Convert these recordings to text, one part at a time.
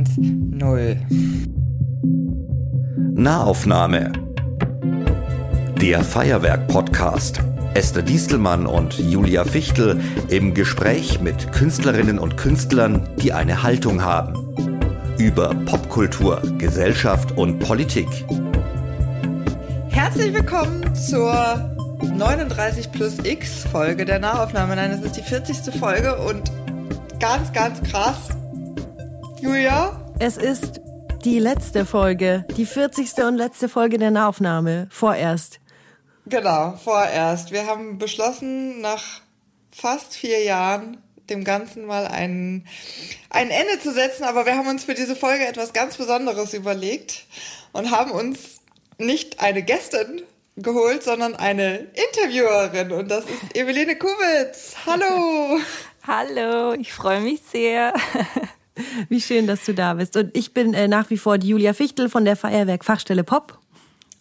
1, 0. Nahaufnahme. Der Feuerwerk-Podcast. Esther Diestelmann und Julia Fichtel im Gespräch mit Künstlerinnen und Künstlern, die eine Haltung haben. Über Popkultur, Gesellschaft und Politik. Herzlich willkommen zur 39 plus X Folge der Nahaufnahme. Nein, es ist die 40. Folge und ganz, ganz krass. Julia? Es ist die letzte Folge, die 40. und letzte Folge der Nahaufnahme, vorerst. Genau, vorerst. Wir haben beschlossen, nach fast vier Jahren dem Ganzen mal ein, ein Ende zu setzen, aber wir haben uns für diese Folge etwas ganz Besonderes überlegt und haben uns nicht eine Gästin geholt, sondern eine Interviewerin und das ist Eveline Kubitz. Hallo! Hallo, ich freue mich sehr. Wie schön, dass du da bist. Und ich bin äh, nach wie vor die Julia Fichtel von der Feuerwerk Fachstelle Pop.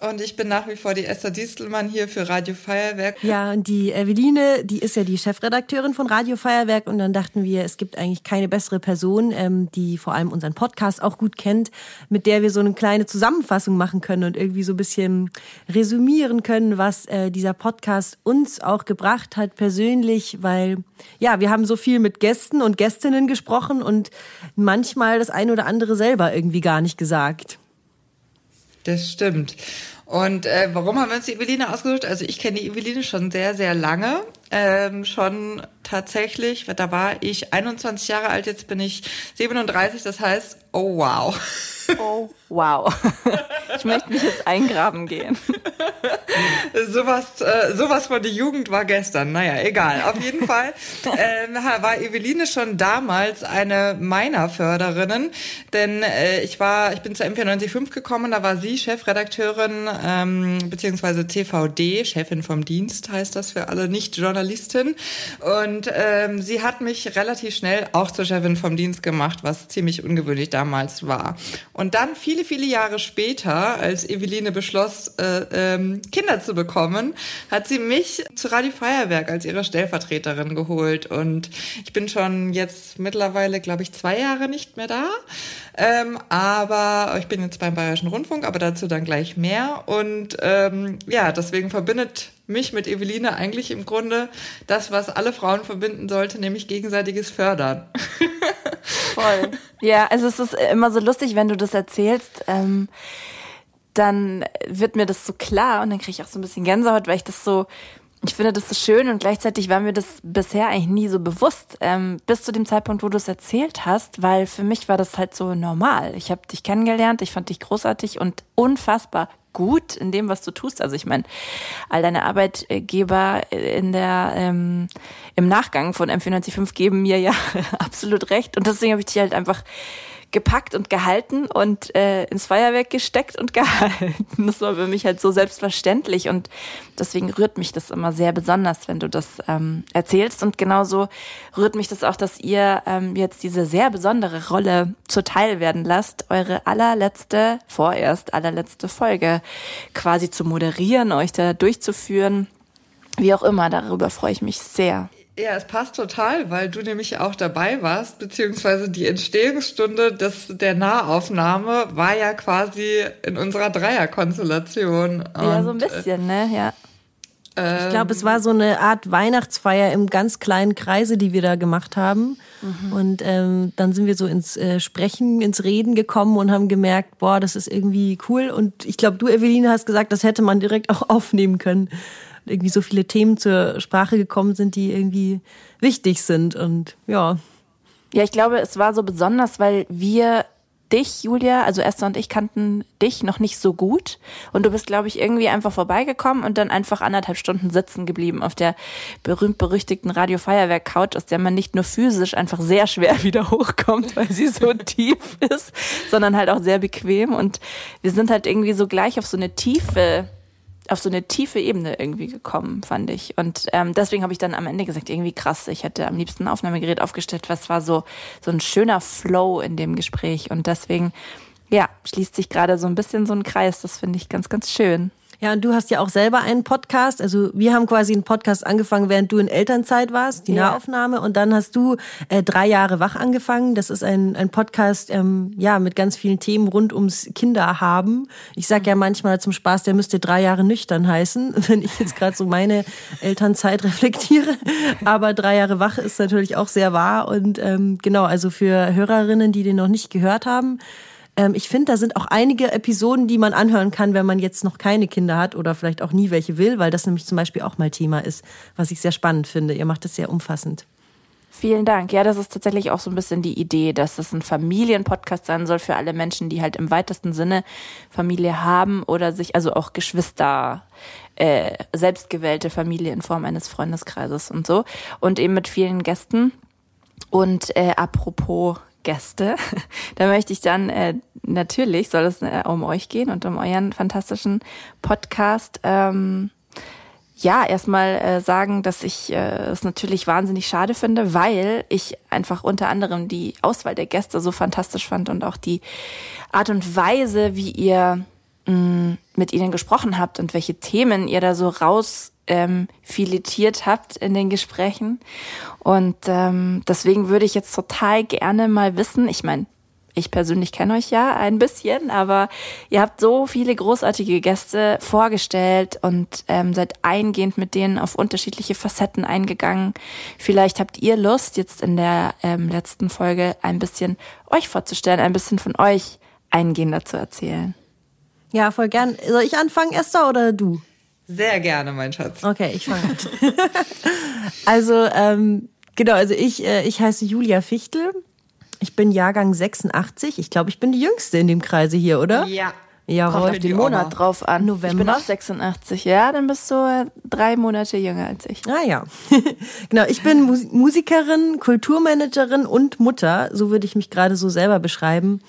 Und ich bin nach wie vor die Esther Distelmann hier für Radio Feuerwerk. Ja, und die Eveline, die ist ja die Chefredakteurin von Radio Feuerwerk. Und dann dachten wir, es gibt eigentlich keine bessere Person, ähm, die vor allem unseren Podcast auch gut kennt, mit der wir so eine kleine Zusammenfassung machen können und irgendwie so ein bisschen resümieren können, was äh, dieser Podcast uns auch gebracht hat persönlich, weil ja, wir haben so viel mit Gästen und Gästinnen gesprochen und manchmal das eine oder andere selber irgendwie gar nicht gesagt. Das stimmt. Und äh, warum haben wir uns die Eveline ausgesucht? Also ich kenne die Eveline schon sehr, sehr lange. Ähm, schon tatsächlich, da war ich 21 Jahre alt, jetzt bin ich 37, das heißt, oh wow. Oh wow. Ich möchte mich jetzt eingraben gehen. sowas, äh, sowas von der Jugend war gestern. Naja, egal. Auf jeden Fall äh, war Eveline schon damals eine meiner Förderinnen, denn äh, ich war, ich bin zur M495 gekommen, da war sie Chefredakteurin ähm, beziehungsweise CVD, Chefin vom Dienst heißt das für alle Nicht-Journalisten. Und ähm, sie hat mich relativ schnell auch zur Chefin vom Dienst gemacht, was ziemlich ungewöhnlich damals war. Und dann viele, viele Jahre später, als Eveline beschloss, äh, ähm, Kinder zu bekommen, hat sie mich zu Radio Feuerwerk als ihre Stellvertreterin geholt. Und ich bin schon jetzt mittlerweile, glaube ich, zwei Jahre nicht mehr da. Ähm, aber ich bin jetzt beim Bayerischen Rundfunk, aber dazu dann gleich mehr. Und ähm, ja, deswegen verbindet mich mit Eveline eigentlich im Grunde das, was alle Frauen verbinden sollte, nämlich gegenseitiges Fördern. Voll. Ja, also es ist immer so lustig, wenn du das erzählst. Ähm, dann wird mir das so klar und dann kriege ich auch so ein bisschen Gänsehaut, weil ich das so ich finde das so schön und gleichzeitig war mir das bisher eigentlich nie so bewusst, ähm, bis zu dem Zeitpunkt, wo du es erzählt hast, weil für mich war das halt so normal. Ich habe dich kennengelernt, ich fand dich großartig und unfassbar gut in dem, was du tust. Also ich meine, all deine Arbeitgeber in der ähm, im Nachgang von M495 geben mir ja absolut recht und deswegen habe ich dich halt einfach gepackt und gehalten und äh, ins Feuerwerk gesteckt und gehalten. Das war für mich halt so selbstverständlich und deswegen rührt mich das immer sehr besonders, wenn du das ähm, erzählst. Und genauso rührt mich das auch, dass ihr ähm, jetzt diese sehr besondere Rolle zuteil werden lasst, eure allerletzte, vorerst allerletzte Folge quasi zu moderieren, euch da durchzuführen. Wie auch immer, darüber freue ich mich sehr. Ja, es passt total, weil du nämlich auch dabei warst, beziehungsweise die Entstehungsstunde des, der Nahaufnahme war ja quasi in unserer Dreierkonstellation. Ja, so ein äh, bisschen, ne, ja. Ich glaube, es war so eine Art Weihnachtsfeier im ganz kleinen Kreise, die wir da gemacht haben. Mhm. Und ähm, dann sind wir so ins äh, Sprechen, ins Reden gekommen und haben gemerkt, boah, das ist irgendwie cool. Und ich glaube, du, Eveline, hast gesagt, das hätte man direkt auch aufnehmen können irgendwie so viele Themen zur Sprache gekommen sind, die irgendwie wichtig sind und ja. Ja, ich glaube, es war so besonders, weil wir dich, Julia, also Esther und ich kannten dich noch nicht so gut. Und du bist, glaube ich, irgendwie einfach vorbeigekommen und dann einfach anderthalb Stunden sitzen geblieben auf der berühmt-berüchtigten Radio Feuerwerk Couch, aus der man nicht nur physisch einfach sehr schwer wieder hochkommt, weil sie so tief ist, sondern halt auch sehr bequem. Und wir sind halt irgendwie so gleich auf so eine Tiefe auf so eine tiefe Ebene irgendwie gekommen, fand ich. Und ähm, deswegen habe ich dann am Ende gesagt, irgendwie krass, ich hätte am liebsten ein Aufnahmegerät aufgestellt, was war so, so ein schöner Flow in dem Gespräch. Und deswegen, ja, schließt sich gerade so ein bisschen so ein Kreis. Das finde ich ganz, ganz schön. Ja, und du hast ja auch selber einen Podcast. Also wir haben quasi einen Podcast angefangen, während du in Elternzeit warst, die ja. Nahaufnahme. Und dann hast du äh, drei Jahre wach angefangen. Das ist ein, ein Podcast, ähm, ja, mit ganz vielen Themen rund ums Kinderhaben. Ich sag ja manchmal zum Spaß, der müsste drei Jahre nüchtern heißen, wenn ich jetzt gerade so meine Elternzeit reflektiere. Aber drei Jahre wach ist natürlich auch sehr wahr. Und ähm, genau, also für Hörerinnen, die den noch nicht gehört haben, ähm, ich finde, da sind auch einige Episoden, die man anhören kann, wenn man jetzt noch keine Kinder hat oder vielleicht auch nie welche will, weil das nämlich zum Beispiel auch mal Thema ist, was ich sehr spannend finde. Ihr macht das sehr umfassend. Vielen Dank. Ja, das ist tatsächlich auch so ein bisschen die Idee, dass es ein Familienpodcast sein soll für alle Menschen, die halt im weitesten Sinne Familie haben oder sich, also auch Geschwister, äh, selbstgewählte Familie in Form eines Freundeskreises und so. Und eben mit vielen Gästen. Und äh, apropos Gäste. Da möchte ich dann äh, natürlich, soll es äh, um euch gehen und um euren fantastischen Podcast. Ähm, ja, erstmal äh, sagen, dass ich äh, es natürlich wahnsinnig schade finde, weil ich einfach unter anderem die Auswahl der Gäste so fantastisch fand und auch die Art und Weise, wie ihr mh, mm, mit ihnen gesprochen habt und welche Themen ihr da so raus ähm, filetiert habt in den Gesprächen. Und ähm, deswegen würde ich jetzt total gerne mal wissen, ich meine, ich persönlich kenne euch ja ein bisschen, aber ihr habt so viele großartige Gäste vorgestellt und ähm, seid eingehend mit denen auf unterschiedliche Facetten eingegangen. Vielleicht habt ihr Lust, jetzt in der ähm, letzten Folge ein bisschen euch vorzustellen, ein bisschen von euch eingehender zu erzählen. Ja, voll gern. Soll ich anfangen, Esther, oder du? Sehr gerne, mein Schatz. Okay, ich fange an. also, ähm, genau, also ich, äh, ich heiße Julia Fichtel. Ich bin Jahrgang 86. Ich glaube, ich bin die Jüngste in dem Kreise hier, oder? Ja. Jawohl. Kommt auf den Monat drauf an. November. Ich bin auch 86. Ja, dann bist du äh, drei Monate jünger als ich. Ah ja. genau, ich bin Musikerin, Kulturmanagerin und Mutter. So würde ich mich gerade so selber beschreiben.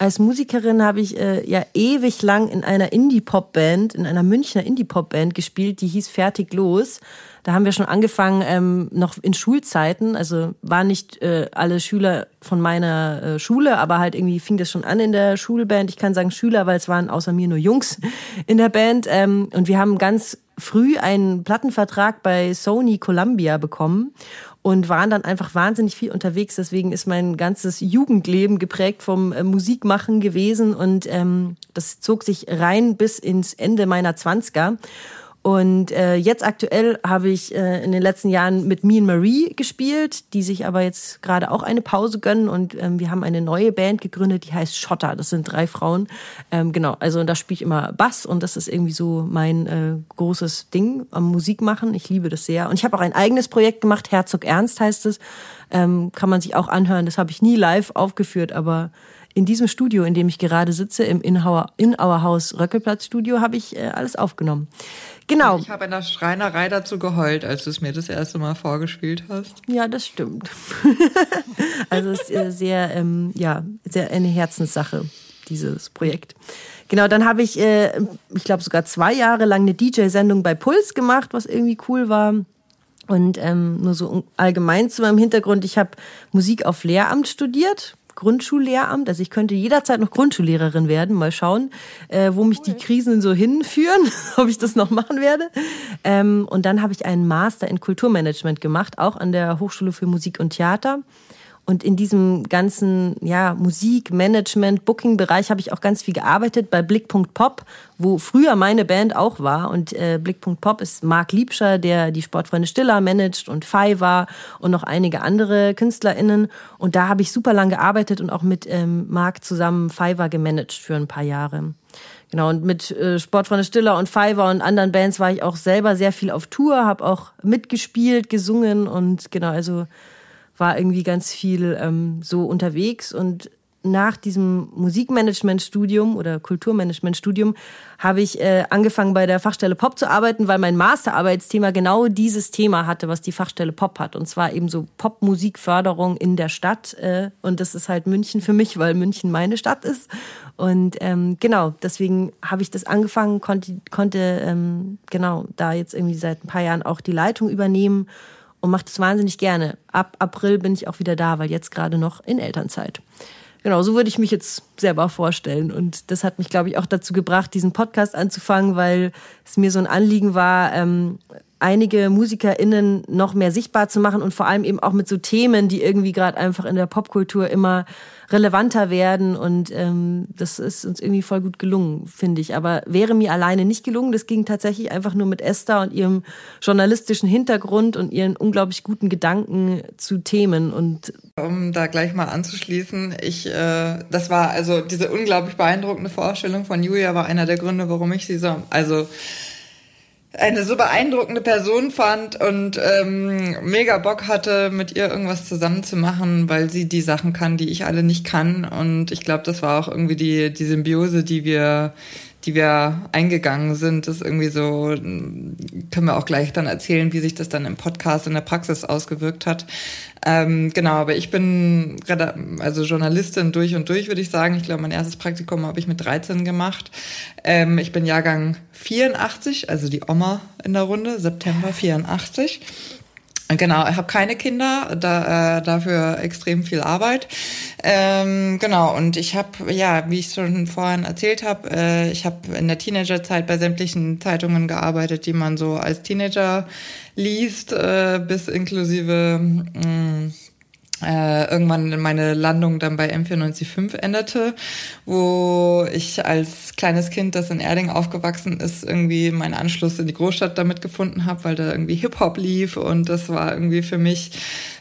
Als Musikerin habe ich äh, ja ewig lang in einer Indie-Pop-Band, in einer Münchner Indie-Pop-Band gespielt, die hieß Fertig Los. Da haben wir schon angefangen, ähm, noch in Schulzeiten. Also waren nicht äh, alle Schüler von meiner äh, Schule, aber halt irgendwie fing das schon an in der Schulband. Ich kann sagen Schüler, weil es waren außer mir nur Jungs in der Band. Ähm, und wir haben ganz früh einen Plattenvertrag bei Sony Columbia bekommen und waren dann einfach wahnsinnig viel unterwegs. Deswegen ist mein ganzes Jugendleben geprägt vom äh, Musikmachen gewesen und ähm, das zog sich rein bis ins Ende meiner Zwanziger. Und äh, jetzt aktuell habe ich äh, in den letzten Jahren mit Me and Marie gespielt, die sich aber jetzt gerade auch eine Pause gönnen. Und ähm, wir haben eine neue Band gegründet, die heißt Schotter. Das sind drei Frauen. Ähm, genau, also da spiele ich immer Bass und das ist irgendwie so mein äh, großes Ding am Musik machen. Ich liebe das sehr. Und ich habe auch ein eigenes Projekt gemacht, Herzog Ernst heißt es. Ähm, kann man sich auch anhören. Das habe ich nie live aufgeführt, aber in diesem Studio, in dem ich gerade sitze, im In Our, in Our House Röckelplatz Studio, habe ich äh, alles aufgenommen. Genau. Ich habe in der Schreinerei dazu geheult, als du es mir das erste Mal vorgespielt hast. Ja, das stimmt. also es ist äh, sehr, ähm, ja, sehr eine Herzenssache, dieses Projekt. Genau, dann habe ich, äh, ich glaube sogar zwei Jahre lang eine DJ-Sendung bei Puls gemacht, was irgendwie cool war. Und ähm, nur so allgemein zu meinem Hintergrund, ich habe Musik auf Lehramt studiert, Grundschullehramt. Also ich könnte jederzeit noch Grundschullehrerin werden. Mal schauen, äh, wo mich die Krisen so hinführen, ob ich das noch machen werde. Ähm, und dann habe ich einen Master in Kulturmanagement gemacht, auch an der Hochschule für Musik und Theater. Und in diesem ganzen ja, Musik, Management, Booking-Bereich habe ich auch ganz viel gearbeitet bei Blickpunkt Pop, wo früher meine Band auch war. Und äh, Blickpunkt Pop ist Marc Liebscher, der die Sportfreunde Stiller managt und Fiverr und noch einige andere KünstlerInnen. Und da habe ich super lang gearbeitet und auch mit ähm, Marc zusammen Fiverr gemanagt für ein paar Jahre. Genau, und mit äh, Sportfreunde Stiller und Fiverr und anderen Bands war ich auch selber sehr viel auf Tour, habe auch mitgespielt, gesungen und genau, also war irgendwie ganz viel ähm, so unterwegs und nach diesem Musikmanagement-Studium oder Kulturmanagement-Studium habe ich äh, angefangen bei der Fachstelle Pop zu arbeiten, weil mein Masterarbeitsthema genau dieses Thema hatte, was die Fachstelle Pop hat. Und zwar eben so Popmusikförderung in der Stadt. Äh, und das ist halt München für mich, weil München meine Stadt ist. Und ähm, genau, deswegen habe ich das angefangen, konnte, konnte ähm, genau da jetzt irgendwie seit ein paar Jahren auch die Leitung übernehmen und mache das wahnsinnig gerne. Ab April bin ich auch wieder da, weil jetzt gerade noch in Elternzeit. genau, so würde ich mich jetzt selber vorstellen. Und das hat mich, glaube ich, auch dazu gebracht, diesen Podcast anzufangen, weil es mir so ein Anliegen war, ähm, einige MusikerInnen noch mehr sichtbar zu machen und vor allem eben auch mit so Themen, die irgendwie gerade einfach in der Popkultur immer relevanter werden. Und ähm, das ist uns irgendwie voll gut gelungen, finde ich. Aber wäre mir alleine nicht gelungen. Das ging tatsächlich einfach nur mit Esther und ihrem journalistischen Hintergrund und ihren unglaublich guten Gedanken zu Themen. Und um da gleich mal anzuschließen, ich, äh, das war also diese unglaublich beeindruckende Vorstellung von Julia war einer der Gründe, warum ich sie so, also eine so beeindruckende Person fand und ähm, mega Bock hatte, mit ihr irgendwas zusammen zu machen, weil sie die Sachen kann, die ich alle nicht kann. Und ich glaube, das war auch irgendwie die, die Symbiose, die wir die wir eingegangen sind, ist irgendwie so, können wir auch gleich dann erzählen, wie sich das dann im Podcast in der Praxis ausgewirkt hat. Ähm, genau, aber ich bin also Journalistin durch und durch, würde ich sagen. Ich glaube, mein erstes Praktikum habe ich mit 13 gemacht. Ähm, ich bin Jahrgang 84, also die Oma in der Runde, September 84. Genau, ich habe keine Kinder, da, äh, dafür extrem viel Arbeit. Ähm, genau, und ich habe, ja, wie ich schon vorhin erzählt habe, äh, ich habe in der Teenagerzeit bei sämtlichen Zeitungen gearbeitet, die man so als Teenager liest, äh, bis inklusive mh, mm, äh, irgendwann meine Landung dann bei M495 änderte, wo ich als kleines Kind, das in Erding aufgewachsen ist, irgendwie meinen Anschluss in die Großstadt damit gefunden habe, weil da irgendwie Hip-Hop lief. Und das war irgendwie für mich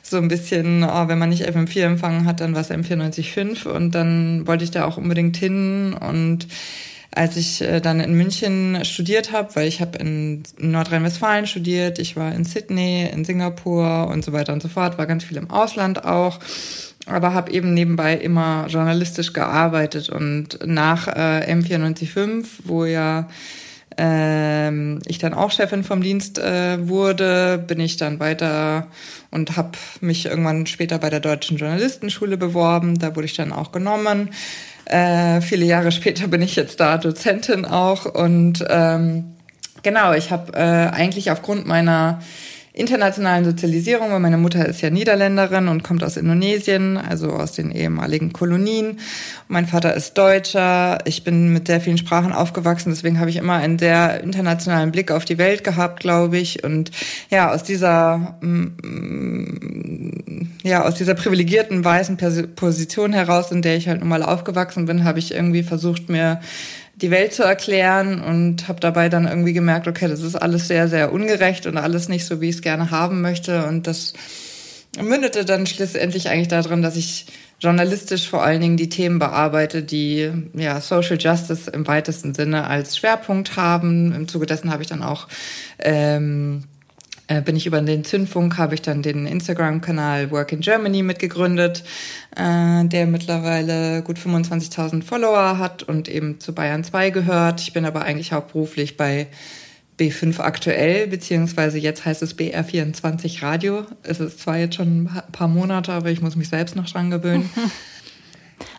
so ein bisschen, oh, wenn man nicht FM4 empfangen hat, dann war es M495 und dann wollte ich da auch unbedingt hin. Und als ich äh, dann in München studiert habe, weil ich habe in Nordrhein-Westfalen studiert, ich war in Sydney, in Singapur und so weiter und so fort, war ganz viel im Ausland auch, aber habe eben nebenbei immer journalistisch gearbeitet und nach äh, M945, wo ja ähm, ich dann auch Chefin vom Dienst äh, wurde, bin ich dann weiter und habe mich irgendwann später bei der Deutschen Journalistenschule beworben. Da wurde ich dann auch genommen. Äh, viele Jahre später bin ich jetzt da Dozentin auch und ähm, genau, ich habe äh, eigentlich aufgrund meiner internationalen Sozialisierung, weil meine Mutter ist ja Niederländerin und kommt aus Indonesien, also aus den ehemaligen Kolonien. Mein Vater ist Deutscher. Ich bin mit sehr vielen Sprachen aufgewachsen, deswegen habe ich immer einen sehr internationalen Blick auf die Welt gehabt, glaube ich. Und ja, aus dieser mm, ja aus dieser privilegierten weißen Position heraus, in der ich halt nun mal aufgewachsen bin, habe ich irgendwie versucht, mir die Welt zu erklären und habe dabei dann irgendwie gemerkt, okay, das ist alles sehr, sehr ungerecht und alles nicht so, wie ich es gerne haben möchte. Und das mündete dann schlussendlich eigentlich darin, dass ich journalistisch vor allen Dingen die Themen bearbeite, die ja Social Justice im weitesten Sinne als Schwerpunkt haben. Im Zuge dessen habe ich dann auch ähm, äh, bin ich über den Zündfunk, habe ich dann den Instagram-Kanal Work in Germany mitgegründet, äh, der mittlerweile gut 25.000 Follower hat und eben zu Bayern 2 gehört. Ich bin aber eigentlich hauptberuflich bei B5 aktuell, beziehungsweise jetzt heißt es BR24 Radio. Es ist zwar jetzt schon ein paar Monate, aber ich muss mich selbst noch dran gewöhnen.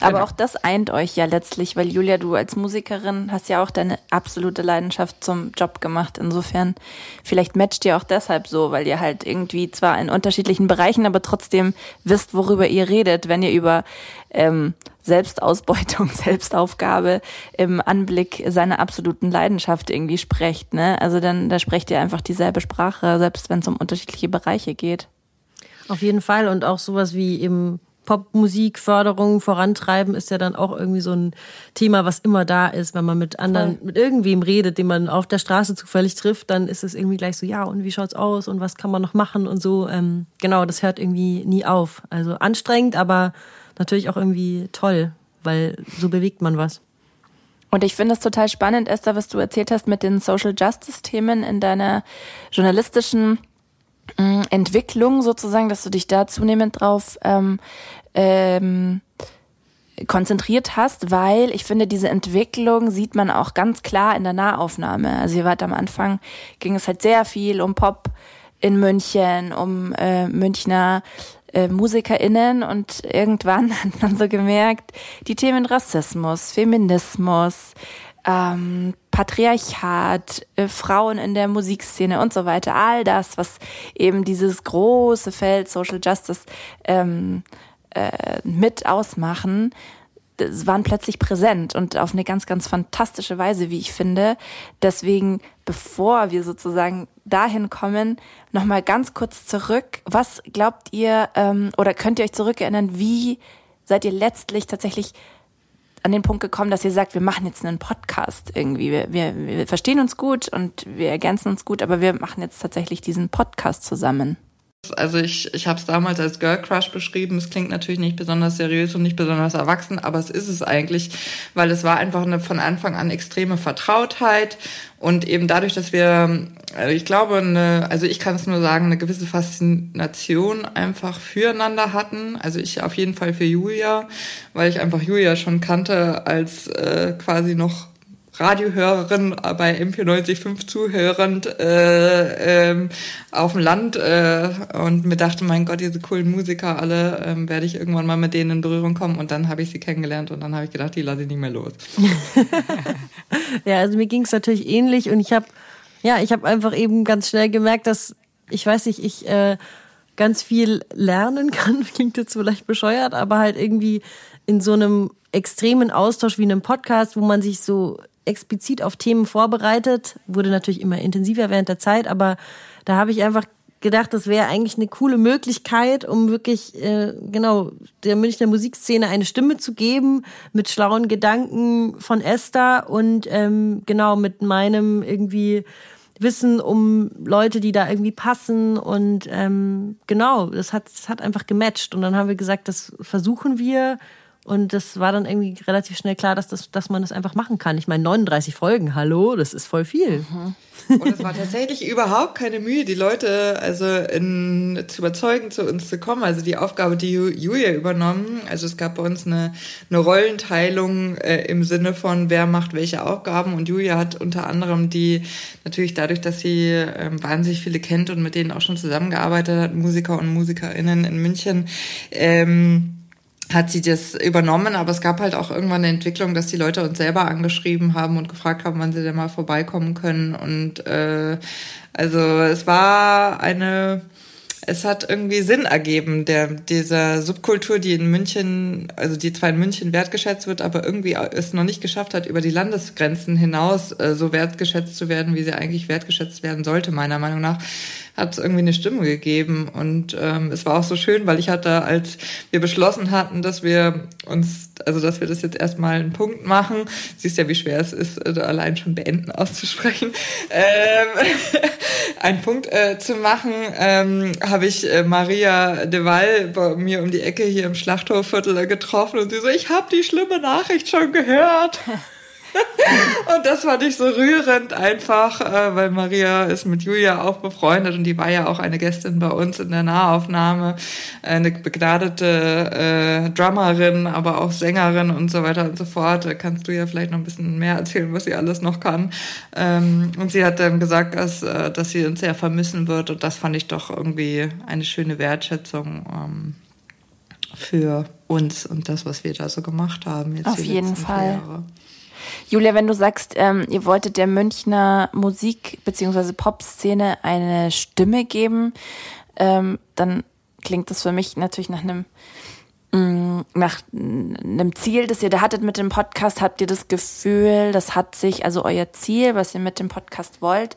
Aber genau. auch das eint euch ja letztlich, weil Julia, du als Musikerin hast ja auch deine absolute Leidenschaft zum Job gemacht. Insofern, vielleicht matcht ihr auch deshalb so, weil ihr halt irgendwie zwar in unterschiedlichen Bereichen, aber trotzdem wisst, worüber ihr redet, wenn ihr über ähm, Selbstausbeutung, Selbstaufgabe im Anblick seiner absoluten Leidenschaft irgendwie sprecht. Ne? Also dann, da sprecht ihr einfach dieselbe Sprache, selbst wenn es um unterschiedliche Bereiche geht. Auf jeden Fall und auch sowas wie eben Popmusikförderung vorantreiben ist ja dann auch irgendwie so ein Thema, was immer da ist. Wenn man mit anderen, Voll. mit irgendwem redet, den man auf der Straße zufällig trifft, dann ist es irgendwie gleich so, ja, und wie schaut's aus und was kann man noch machen und so. Ähm, genau, das hört irgendwie nie auf. Also anstrengend, aber natürlich auch irgendwie toll, weil so bewegt man was. Und ich finde es total spannend, Esther, was du erzählt hast mit den Social Justice Themen in deiner journalistischen mm, Entwicklung sozusagen, dass du dich da zunehmend drauf ähm, ähm, konzentriert hast, weil ich finde, diese Entwicklung sieht man auch ganz klar in der Nahaufnahme. Also ihr wart am Anfang, ging es halt sehr viel um Pop in München, um äh, Münchner äh, MusikerInnen und irgendwann hat man so gemerkt, die Themen Rassismus, Feminismus, ähm, Patriarchat, äh, Frauen in der Musikszene und so weiter, all das, was eben dieses große Feld Social Justice ähm, äh, mit ausmachen, waren plötzlich präsent und auf eine ganz, ganz fantastische Weise, wie ich finde. Deswegen, bevor wir sozusagen dahin kommen, nochmal ganz kurz zurück. Was glaubt ihr ähm, oder könnt ihr euch zurückerinnern, wie seid ihr letztlich tatsächlich an den Punkt gekommen, dass ihr sagt, wir machen jetzt einen Podcast irgendwie. Wir, wir, wir verstehen uns gut und wir ergänzen uns gut, aber wir machen jetzt tatsächlich diesen Podcast zusammen. Also ich, ich habe es damals als Girl Crush beschrieben. Es klingt natürlich nicht besonders seriös und nicht besonders erwachsen, aber es ist es eigentlich, weil es war einfach eine von Anfang an extreme Vertrautheit und eben dadurch, dass wir, also ich glaube, eine, also ich kann es nur sagen, eine gewisse Faszination einfach füreinander hatten. Also ich auf jeden Fall für Julia, weil ich einfach Julia schon kannte als äh, quasi noch Radiohörerin bei M495 zuhörend äh, ähm, auf dem Land äh, und mir dachte, mein Gott, diese coolen Musiker alle, ähm, werde ich irgendwann mal mit denen in Berührung kommen und dann habe ich sie kennengelernt und dann habe ich gedacht, die lasse ich nicht mehr los. ja, also mir ging es natürlich ähnlich und ich habe ja, ich habe einfach eben ganz schnell gemerkt, dass ich weiß nicht, ich äh, ganz viel lernen kann. Klingt jetzt vielleicht bescheuert, aber halt irgendwie in so einem extremen Austausch wie einem Podcast, wo man sich so explizit auf Themen vorbereitet, wurde natürlich immer intensiver während der Zeit, aber da habe ich einfach gedacht, das wäre eigentlich eine coole Möglichkeit, um wirklich äh, genau der Münchner Musikszene eine Stimme zu geben mit schlauen Gedanken von Esther und ähm, genau mit meinem irgendwie Wissen um Leute, die da irgendwie passen und ähm, genau, das hat das hat einfach gematcht. Und dann haben wir gesagt, das versuchen wir und das war dann irgendwie relativ schnell klar, dass, das, dass man das einfach machen kann. Ich meine, 39 Folgen, hallo, das ist voll viel. Mhm. Und es war tatsächlich überhaupt keine Mühe, die Leute also in, zu überzeugen, zu uns zu kommen. Also die Aufgabe, die Julia übernommen. Also es gab bei uns eine, eine Rollenteilung äh, im Sinne von, wer macht welche Aufgaben. Und Julia hat unter anderem die, natürlich dadurch, dass sie ähm, wahnsinnig viele kennt und mit denen auch schon zusammengearbeitet hat, Musiker und Musikerinnen in München, ähm, hat sie das übernommen, aber es gab halt auch irgendwann eine Entwicklung, dass die Leute uns selber angeschrieben haben und gefragt haben, wann sie denn mal vorbeikommen können. Und äh, also es war eine es hat irgendwie Sinn ergeben, der, dieser Subkultur, die in München, also die zwar in München wertgeschätzt wird, aber irgendwie es noch nicht geschafft hat, über die Landesgrenzen hinaus äh, so wertgeschätzt zu werden, wie sie eigentlich wertgeschätzt werden sollte, meiner Meinung nach hat es irgendwie eine Stimme gegeben. Und ähm, es war auch so schön, weil ich hatte, als wir beschlossen hatten, dass wir uns, also dass wir das jetzt erstmal einen Punkt machen, siehst ja, wie schwer es ist, äh, allein schon beenden auszusprechen, ähm, einen Punkt äh, zu machen, ähm, habe ich äh, Maria de Waal bei mir um die Ecke hier im Schlachthofviertel getroffen und sie so, ich habe die schlimme Nachricht schon gehört. und das fand ich so rührend einfach, äh, weil Maria ist mit Julia auch befreundet und die war ja auch eine Gästin bei uns in der Nahaufnahme, eine begnadete äh, Drummerin, aber auch Sängerin und so weiter und so fort. Da kannst du ja vielleicht noch ein bisschen mehr erzählen, was sie alles noch kann. Ähm, und sie hat dann gesagt, dass, äh, dass sie uns sehr vermissen wird und das fand ich doch irgendwie eine schöne Wertschätzung. Ähm, für uns und das, was wir da so gemacht haben. Jetzt Auf jeden Fall. Jahre. Julia, wenn du sagst, ähm, ihr wolltet der Münchner Musik- bzw. Pop-Szene eine Stimme geben, ähm, dann klingt das für mich natürlich nach einem mm, nach einem Ziel, das ihr da hattet mit dem Podcast, habt ihr das Gefühl, das hat sich, also euer Ziel, was ihr mit dem Podcast wollt,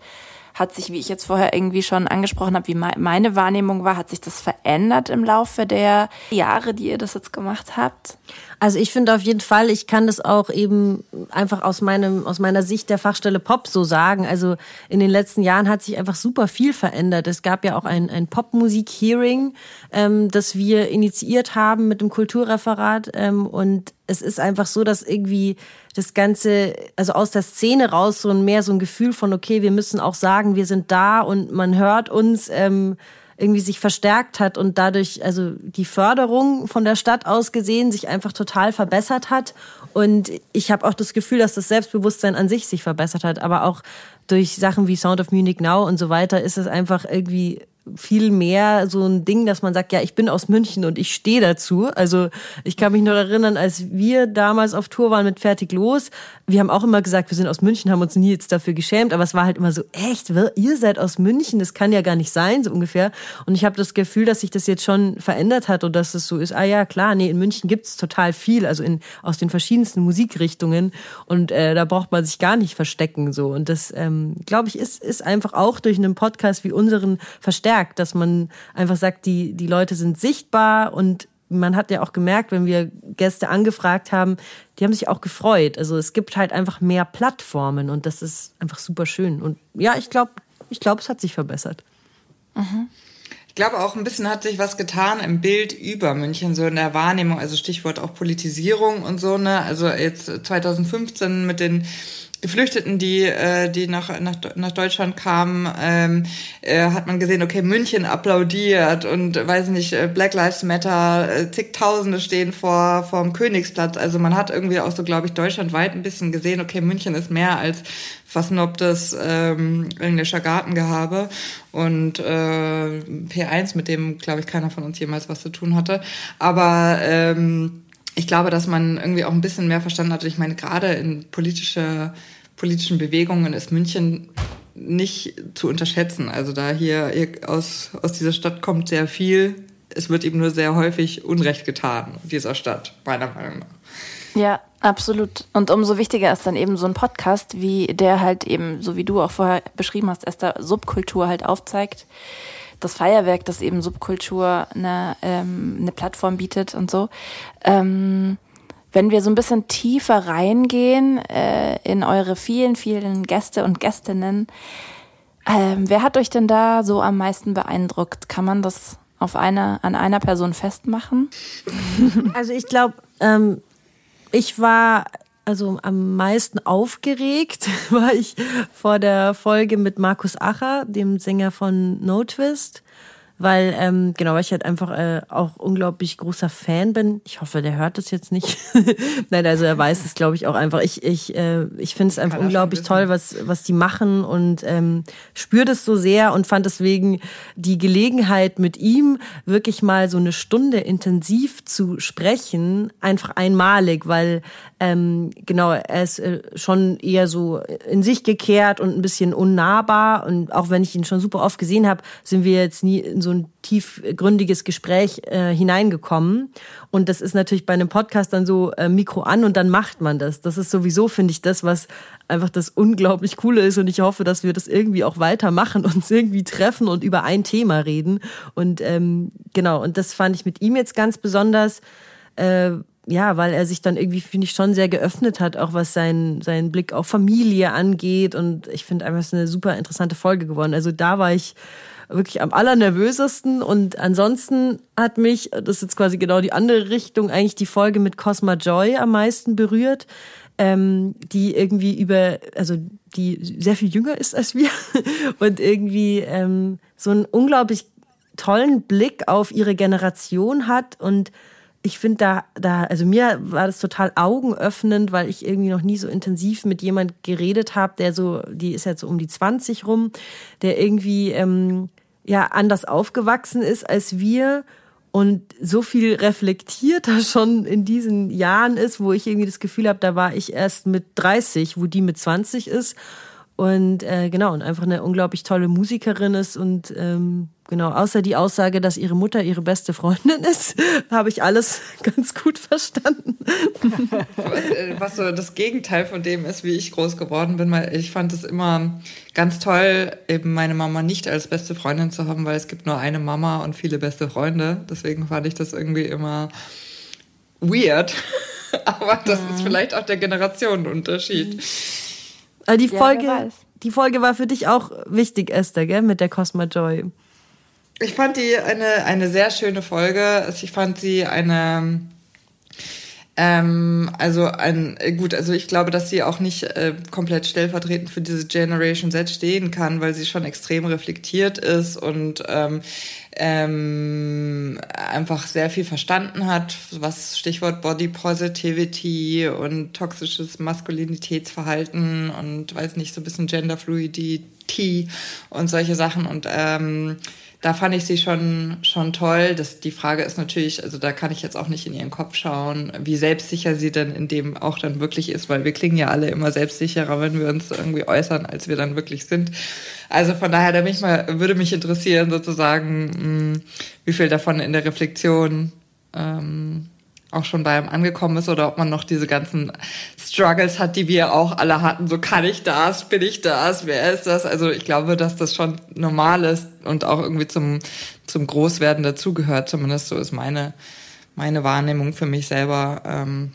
hat sich, wie ich jetzt vorher irgendwie schon angesprochen habe, wie meine Wahrnehmung war, hat sich das verändert im Laufe der Jahre, die ihr das jetzt gemacht habt? Also ich finde auf jeden Fall, ich kann das auch eben einfach aus meinem aus meiner Sicht der Fachstelle Pop so sagen. Also in den letzten Jahren hat sich einfach super viel verändert. Es gab ja auch ein, ein Popmusik-Hearing, ähm, das wir initiiert haben mit dem Kulturreferat ähm, und es ist einfach so, dass irgendwie das Ganze, also aus der Szene raus, so ein mehr so ein Gefühl von, okay, wir müssen auch sagen, wir sind da und man hört uns, ähm, irgendwie sich verstärkt hat und dadurch, also die Förderung von der Stadt aus gesehen, sich einfach total verbessert hat. Und ich habe auch das Gefühl, dass das Selbstbewusstsein an sich sich verbessert hat. Aber auch durch Sachen wie Sound of Munich Now und so weiter ist es einfach irgendwie viel mehr so ein Ding, dass man sagt, ja, ich bin aus München und ich stehe dazu. Also ich kann mich noch erinnern, als wir damals auf Tour waren mit Fertig los, wir haben auch immer gesagt, wir sind aus München, haben uns nie jetzt dafür geschämt, aber es war halt immer so, echt, ihr seid aus München, das kann ja gar nicht sein, so ungefähr. Und ich habe das Gefühl, dass sich das jetzt schon verändert hat und dass es so ist, ah ja, klar, nee, in München gibt's total viel, also in, aus den verschiedensten Musikrichtungen und äh, da braucht man sich gar nicht verstecken so. Und das, ähm, glaube ich, ist, ist einfach auch durch einen Podcast wie unseren verstärkt, dass man einfach sagt, die, die Leute sind sichtbar und man hat ja auch gemerkt, wenn wir Gäste angefragt haben, die haben sich auch gefreut. Also es gibt halt einfach mehr Plattformen und das ist einfach super schön. Und ja, ich glaube, ich glaube, es hat sich verbessert. Mhm. Ich glaube auch ein bisschen hat sich was getan im Bild über München, so in der Wahrnehmung, also Stichwort auch Politisierung und so, ne? Also jetzt 2015 mit den Geflüchteten, die, äh, die nach, nach, nach Deutschland kamen, ähm, äh, hat man gesehen, okay, München applaudiert und weiß nicht, äh, Black Lives Matter, äh, zigtausende stehen vor dem Königsplatz. Also man hat irgendwie auch so, glaube ich, deutschlandweit ein bisschen gesehen, okay, München ist mehr als versnobtes ähm, englischer Gartengehabe und äh, P1, mit dem, glaube ich, keiner von uns jemals was zu tun hatte. Aber ähm, ich glaube, dass man irgendwie auch ein bisschen mehr verstanden hat. Ich meine, gerade in politische, politischen Bewegungen ist München nicht zu unterschätzen. Also da hier aus, aus dieser Stadt kommt sehr viel. Es wird eben nur sehr häufig Unrecht getan, dieser Stadt, meiner Meinung nach. Ja, absolut. Und umso wichtiger ist dann eben so ein Podcast, wie der halt eben, so wie du auch vorher beschrieben hast, Esther, Subkultur halt aufzeigt das Feierwerk, das eben Subkultur eine, ähm, eine Plattform bietet und so. Ähm, wenn wir so ein bisschen tiefer reingehen äh, in eure vielen, vielen Gäste und Gästinnen, ähm, wer hat euch denn da so am meisten beeindruckt? Kann man das auf einer, an einer Person festmachen? Also ich glaube, ähm, ich war also am meisten aufgeregt war ich vor der Folge mit Markus Acher, dem Sänger von No Twist weil ähm, genau, weil ich halt einfach äh, auch unglaublich großer Fan bin. Ich hoffe, der hört das jetzt nicht. Nein, also er weiß es, glaube ich, auch einfach. Ich ich äh, ich finde es einfach unglaublich toll, was was die machen und ähm, spüre das so sehr und fand deswegen die Gelegenheit mit ihm wirklich mal so eine Stunde intensiv zu sprechen einfach einmalig, weil ähm, genau er ist äh, schon eher so in sich gekehrt und ein bisschen unnahbar und auch wenn ich ihn schon super oft gesehen habe, sind wir jetzt nie in so ein tiefgründiges Gespräch äh, hineingekommen. Und das ist natürlich bei einem Podcast dann so äh, Mikro an und dann macht man das. Das ist sowieso, finde ich, das, was einfach das unglaublich Coole ist. Und ich hoffe, dass wir das irgendwie auch weitermachen, uns irgendwie treffen und über ein Thema reden. Und ähm, genau, und das fand ich mit ihm jetzt ganz besonders. Äh, ja, weil er sich dann irgendwie, finde ich, schon sehr geöffnet hat, auch was seinen, seinen Blick auf Familie angeht. Und ich finde einfach, es ist eine super interessante Folge geworden. Also da war ich wirklich am allernervösesten. Und ansonsten hat mich, das ist jetzt quasi genau die andere Richtung, eigentlich die Folge mit Cosma Joy am meisten berührt. Ähm, die irgendwie über, also die sehr viel jünger ist als wir und irgendwie ähm, so einen unglaublich tollen Blick auf ihre Generation hat und ich finde da, da, also mir war das total augenöffnend, weil ich irgendwie noch nie so intensiv mit jemand geredet habe, der so, die ist jetzt so um die 20 rum, der irgendwie ähm, ja anders aufgewachsen ist als wir und so viel reflektierter schon in diesen Jahren ist, wo ich irgendwie das Gefühl habe, da war ich erst mit 30, wo die mit 20 ist. Und äh, genau, und einfach eine unglaublich tolle Musikerin ist und ähm, Genau, außer die Aussage, dass ihre Mutter ihre beste Freundin ist, habe ich alles ganz gut verstanden. Was, was so das Gegenteil von dem ist, wie ich groß geworden bin, weil ich fand es immer ganz toll, eben meine Mama nicht als beste Freundin zu haben, weil es gibt nur eine Mama und viele beste Freunde. Deswegen fand ich das irgendwie immer weird. Aber das ist vielleicht auch der Generationenunterschied. Also die Folge, ja, die Folge war für dich auch wichtig, Esther, gell, mit der Cosma Joy. Ich fand die eine, eine sehr schöne Folge. Ich fand sie eine, ähm, also ein, gut, also ich glaube, dass sie auch nicht äh, komplett stellvertretend für diese Generation Z stehen kann, weil sie schon extrem reflektiert ist und ähm, ähm, einfach sehr viel verstanden hat, was Stichwort Body Positivity und toxisches Maskulinitätsverhalten und weiß nicht, so ein bisschen Genderfluidität Tea und solche Sachen. Und ähm, da fand ich sie schon, schon toll. Das, die Frage ist natürlich, also da kann ich jetzt auch nicht in ihren Kopf schauen, wie selbstsicher sie denn in dem auch dann wirklich ist, weil wir klingen ja alle immer selbstsicherer, wenn wir uns irgendwie äußern, als wir dann wirklich sind. Also von daher, da bin ich mal, würde mich interessieren sozusagen, hm, wie viel davon in der Reflexion ähm, auch schon bei einem angekommen ist oder ob man noch diese ganzen Struggles hat, die wir auch alle hatten. So kann ich das, bin ich das, wer ist das? Also ich glaube, dass das schon normal ist und auch irgendwie zum, zum Großwerden dazugehört. Zumindest so ist meine, meine Wahrnehmung für mich selber ähm,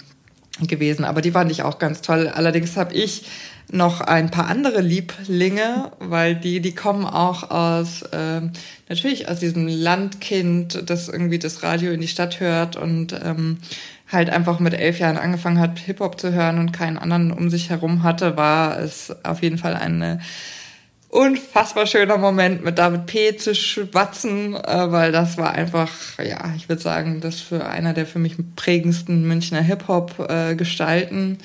gewesen. Aber die fand ich auch ganz toll. Allerdings habe ich noch ein paar andere Lieblinge, weil die, die kommen auch aus, äh, natürlich aus diesem Landkind, das irgendwie das Radio in die Stadt hört und ähm, halt einfach mit elf Jahren angefangen hat, Hip-Hop zu hören und keinen anderen um sich herum hatte, war es auf jeden Fall eine unfassbar schöner Moment mit David P. zu schwatzen, äh, weil das war einfach, ja, ich würde sagen, das für einer der für mich prägendsten Münchner Hip-Hop-Gestalten. Äh,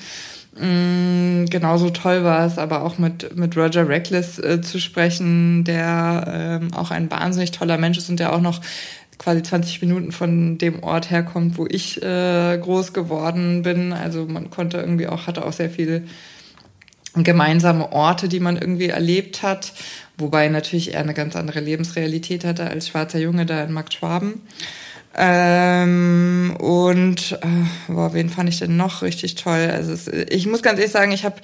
Mm, genauso toll war es aber auch mit, mit Roger Reckless äh, zu sprechen, der ähm, auch ein wahnsinnig toller Mensch ist und der auch noch quasi 20 Minuten von dem Ort herkommt, wo ich äh, groß geworden bin. Also man konnte irgendwie auch, hatte auch sehr viele gemeinsame Orte, die man irgendwie erlebt hat, wobei natürlich er eine ganz andere Lebensrealität hatte als schwarzer Junge da in Markt Schwaben. Ähm, und äh, boah, wen fand ich denn noch richtig toll? Also es, ich muss ganz ehrlich sagen, ich habe,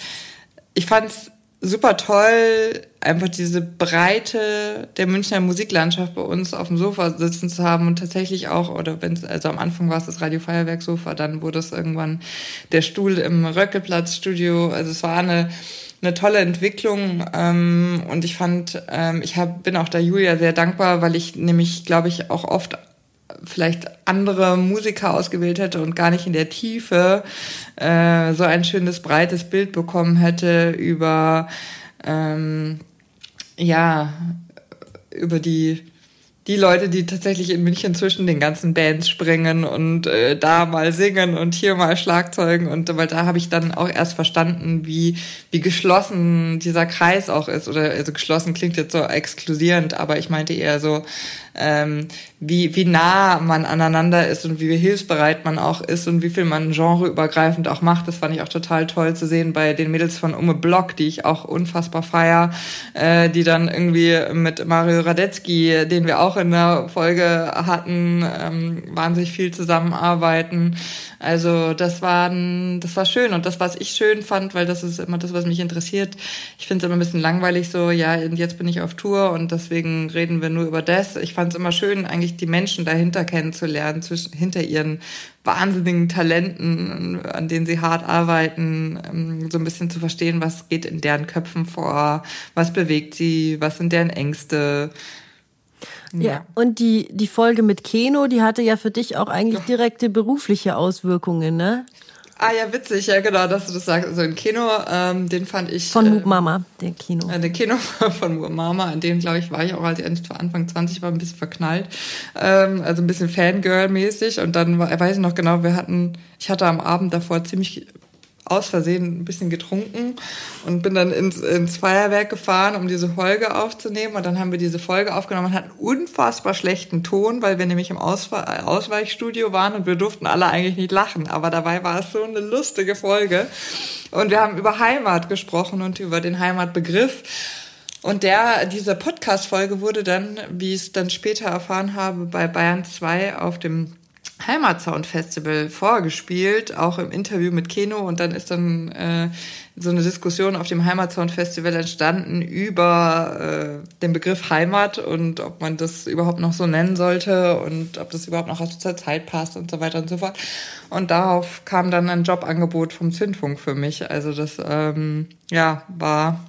ich fand's super toll, einfach diese Breite der Münchner Musiklandschaft bei uns auf dem Sofa sitzen zu haben und tatsächlich auch, oder wenn es, also am Anfang war es das Radio Feuerwerk Sofa, dann wurde es irgendwann der Stuhl im Röckelplatzstudio. Also es war eine eine tolle Entwicklung ähm, und ich fand, ähm, ich hab, bin auch der Julia sehr dankbar, weil ich nämlich, glaube ich, auch oft vielleicht andere Musiker ausgewählt hätte und gar nicht in der Tiefe äh, so ein schönes breites Bild bekommen hätte über ähm, ja über die die Leute, die tatsächlich in München zwischen den ganzen Bands springen und äh, da mal singen und hier mal Schlagzeugen. Und weil da habe ich dann auch erst verstanden, wie wie geschlossen dieser Kreis auch ist. Oder also geschlossen klingt jetzt so exklusierend, aber ich meinte eher so ähm, wie, wie nah man aneinander ist und wie hilfsbereit man auch ist und wie viel man genreübergreifend auch macht. Das fand ich auch total toll zu sehen bei den Mädels von Ume Block, die ich auch unfassbar feier, äh, die dann irgendwie mit Mario Radetzky, den wir auch in der Folge hatten, ähm, wahnsinnig viel zusammenarbeiten. Also das war, das war schön und das, was ich schön fand, weil das ist immer das, was mich interessiert. Ich finde es immer ein bisschen langweilig so, ja, jetzt bin ich auf Tour und deswegen reden wir nur über das. Ich fand es immer schön, eigentlich die Menschen dahinter kennenzulernen, zwischen, hinter ihren wahnsinnigen Talenten, an denen sie hart arbeiten, ähm, so ein bisschen zu verstehen, was geht in deren Köpfen vor, was bewegt sie, was sind deren Ängste, ja. ja. Und die, die Folge mit Keno, die hatte ja für dich auch eigentlich direkte berufliche Auswirkungen, ne? Ah ja, witzig, ja genau, dass du das sagst. Also ein Kino, ähm, den fand ich. Von Moop Mama, der Kino. Äh, der Kino von Mama, an dem, glaube ich, war ich auch, als ich Anfang 20 war, ein bisschen verknallt. Ähm, also ein bisschen Fangirl-mäßig. Und dann war, weiß ich noch genau, wir hatten, ich hatte am Abend davor ziemlich aus Versehen ein bisschen getrunken und bin dann ins, ins Feuerwerk gefahren, um diese Folge aufzunehmen. Und dann haben wir diese Folge aufgenommen und hatten unfassbar schlechten Ton, weil wir nämlich im Auswe Ausweichstudio waren und wir durften alle eigentlich nicht lachen. Aber dabei war es so eine lustige Folge. Und wir haben über Heimat gesprochen und über den Heimatbegriff. Und der, diese Podcast-Folge wurde dann, wie ich es dann später erfahren habe, bei Bayern 2 auf dem Heimatsound Festival vorgespielt, auch im Interview mit Keno und dann ist dann äh, so eine Diskussion auf dem Heimatsound Festival entstanden über äh, den Begriff Heimat und ob man das überhaupt noch so nennen sollte und ob das überhaupt noch aus der Zeit passt und so weiter und so fort. Und darauf kam dann ein Jobangebot vom Zündfunk für mich. Also das ähm, ja war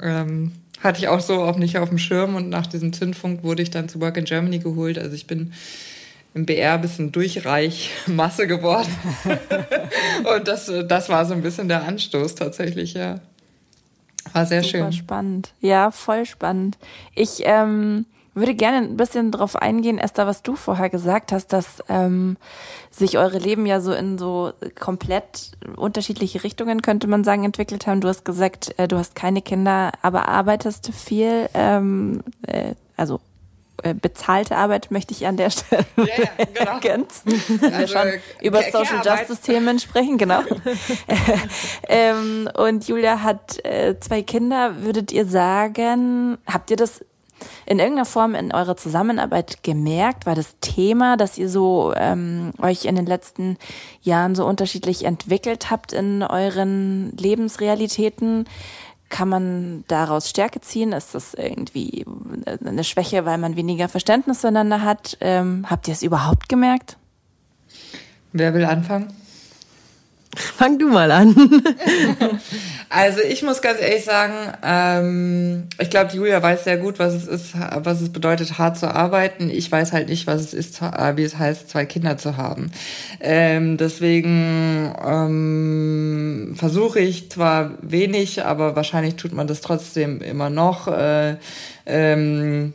ähm, hatte ich auch so auch nicht auf dem Schirm und nach diesem Zündfunk wurde ich dann zu Work in Germany geholt. Also ich bin im BR ein bisschen durchreich Masse geworden. und das, das war so ein bisschen der Anstoß tatsächlich, ja. War sehr Super schön. spannend. Ja, voll spannend. Ich ähm, würde gerne ein bisschen darauf eingehen, Esther, was du vorher gesagt hast, dass ähm, sich eure Leben ja so in so komplett unterschiedliche Richtungen, könnte man sagen, entwickelt haben. Du hast gesagt, äh, du hast keine Kinder, aber arbeitest viel, ähm, äh, also äh, bezahlte Arbeit möchte ich an der Stelle ja, ja, genau. ergänzen. Also, schon über Social Justice Themen sprechen, genau. ähm, und Julia hat äh, zwei Kinder. Würdet ihr sagen, habt ihr das in irgendeiner Form in eurer Zusammenarbeit gemerkt? War das Thema, dass ihr so ähm, euch in den letzten Jahren so unterschiedlich entwickelt habt in euren Lebensrealitäten? Kann man daraus Stärke ziehen? Ist das irgendwie eine Schwäche, weil man weniger Verständnis füreinander hat? Ähm, habt ihr es überhaupt gemerkt? Wer will anfangen? Fang du mal an. also ich muss ganz ehrlich sagen, ähm, ich glaube, Julia weiß sehr gut, was es ist, was es bedeutet, hart zu arbeiten. Ich weiß halt nicht, was es ist, äh, wie es heißt, zwei Kinder zu haben. Ähm, deswegen ähm, versuche ich zwar wenig, aber wahrscheinlich tut man das trotzdem immer noch. Äh, ähm,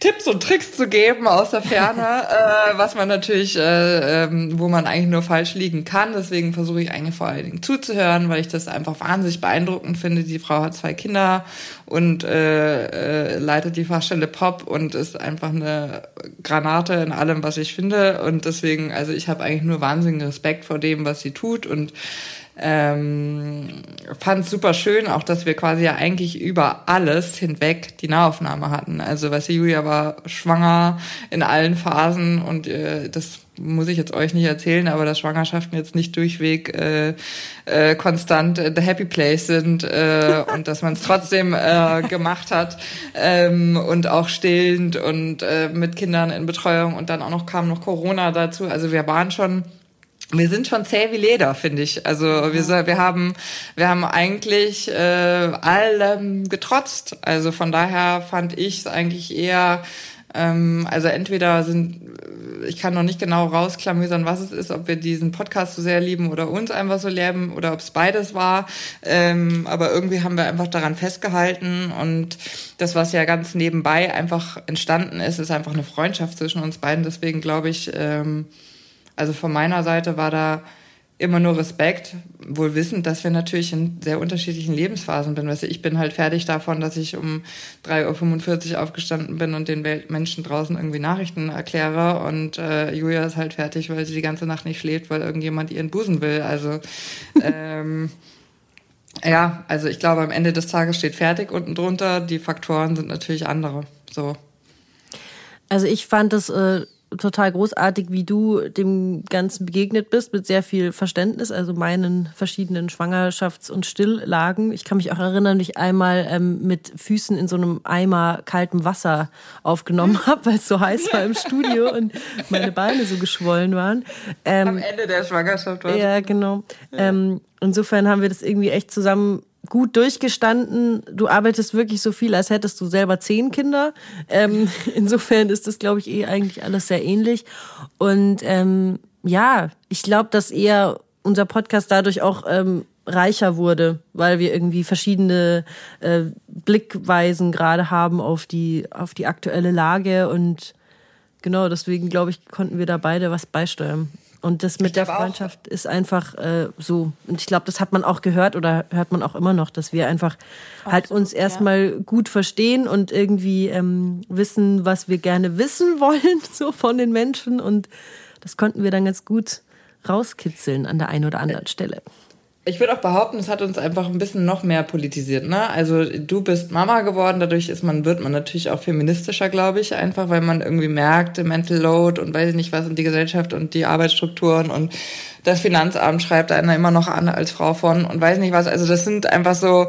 Tipps und Tricks zu geben aus der Ferne, äh, was man natürlich, äh, ähm, wo man eigentlich nur falsch liegen kann. Deswegen versuche ich eigentlich vor allen Dingen zuzuhören, weil ich das einfach wahnsinnig beeindruckend finde. Die Frau hat zwei Kinder und äh, äh, leitet die Fachstelle Pop und ist einfach eine Granate in allem, was ich finde. Und deswegen, also ich habe eigentlich nur wahnsinnigen Respekt vor dem, was sie tut und ähm, fand es super schön, auch dass wir quasi ja eigentlich über alles hinweg die Nahaufnahme hatten. Also weißt du, Julia war schwanger in allen Phasen und äh, das muss ich jetzt euch nicht erzählen, aber dass Schwangerschaften jetzt nicht durchweg äh, äh, konstant äh, the happy place sind äh, und dass man es trotzdem äh, gemacht hat ähm, und auch stillend und äh, mit Kindern in Betreuung und dann auch noch kam noch Corona dazu. Also wir waren schon wir sind schon zäh wie Leder, finde ich. Also wir, wir haben wir haben eigentlich äh, allem getrotzt. Also von daher fand ich es eigentlich eher ähm, also entweder sind ich kann noch nicht genau rausklamüsern, was es ist, ob wir diesen Podcast so sehr lieben oder uns einfach so lieben oder ob es beides war. Ähm, aber irgendwie haben wir einfach daran festgehalten und das, was ja ganz nebenbei einfach entstanden ist, ist einfach eine Freundschaft zwischen uns beiden. Deswegen glaube ich, ähm, also von meiner Seite war da immer nur Respekt, wohl wissend, dass wir natürlich in sehr unterschiedlichen Lebensphasen bin. Weißt du, ich bin halt fertig davon, dass ich um 3.45 Uhr aufgestanden bin und den Menschen draußen irgendwie Nachrichten erkläre und äh, Julia ist halt fertig, weil sie die ganze Nacht nicht schläft, weil irgendjemand ihren Busen will. Also ähm, ja, also ich glaube, am Ende des Tages steht fertig unten drunter. Die Faktoren sind natürlich andere. So. Also ich fand es äh, total großartig, wie du dem Ganzen begegnet bist, mit sehr viel Verständnis, also meinen verschiedenen Schwangerschafts- und Stilllagen. Ich kann mich auch erinnern, wie ich einmal ähm, mit Füßen in so einem Eimer kaltem Wasser aufgenommen habe, weil es so heiß war im Studio und meine Beine so geschwollen waren. Ähm, Am Ende der Schwangerschaft war Ja, genau. Ähm, insofern haben wir das irgendwie echt zusammen gut durchgestanden. Du arbeitest wirklich so viel, als hättest du selber zehn Kinder. Ähm, insofern ist das, glaube ich, eh eigentlich alles sehr ähnlich. Und ähm, ja, ich glaube, dass eher unser Podcast dadurch auch ähm, reicher wurde, weil wir irgendwie verschiedene äh, Blickweisen gerade haben auf die auf die aktuelle Lage und genau deswegen glaube ich konnten wir da beide was beisteuern. Und das mit der Freundschaft auch. ist einfach äh, so. Und ich glaube, das hat man auch gehört oder hört man auch immer noch, dass wir einfach Absolut, halt uns erstmal ja. gut verstehen und irgendwie ähm, wissen, was wir gerne wissen wollen, so von den Menschen. Und das konnten wir dann ganz gut rauskitzeln an der einen oder anderen Stelle. Ich würde auch behaupten, es hat uns einfach ein bisschen noch mehr politisiert. Ne? Also du bist Mama geworden, dadurch ist man, wird man natürlich auch feministischer, glaube ich, einfach weil man irgendwie merkt, Mental Load und weiß ich nicht was und die Gesellschaft und die Arbeitsstrukturen und das Finanzamt schreibt einer immer noch an als Frau von und weiß nicht was. Also das sind einfach so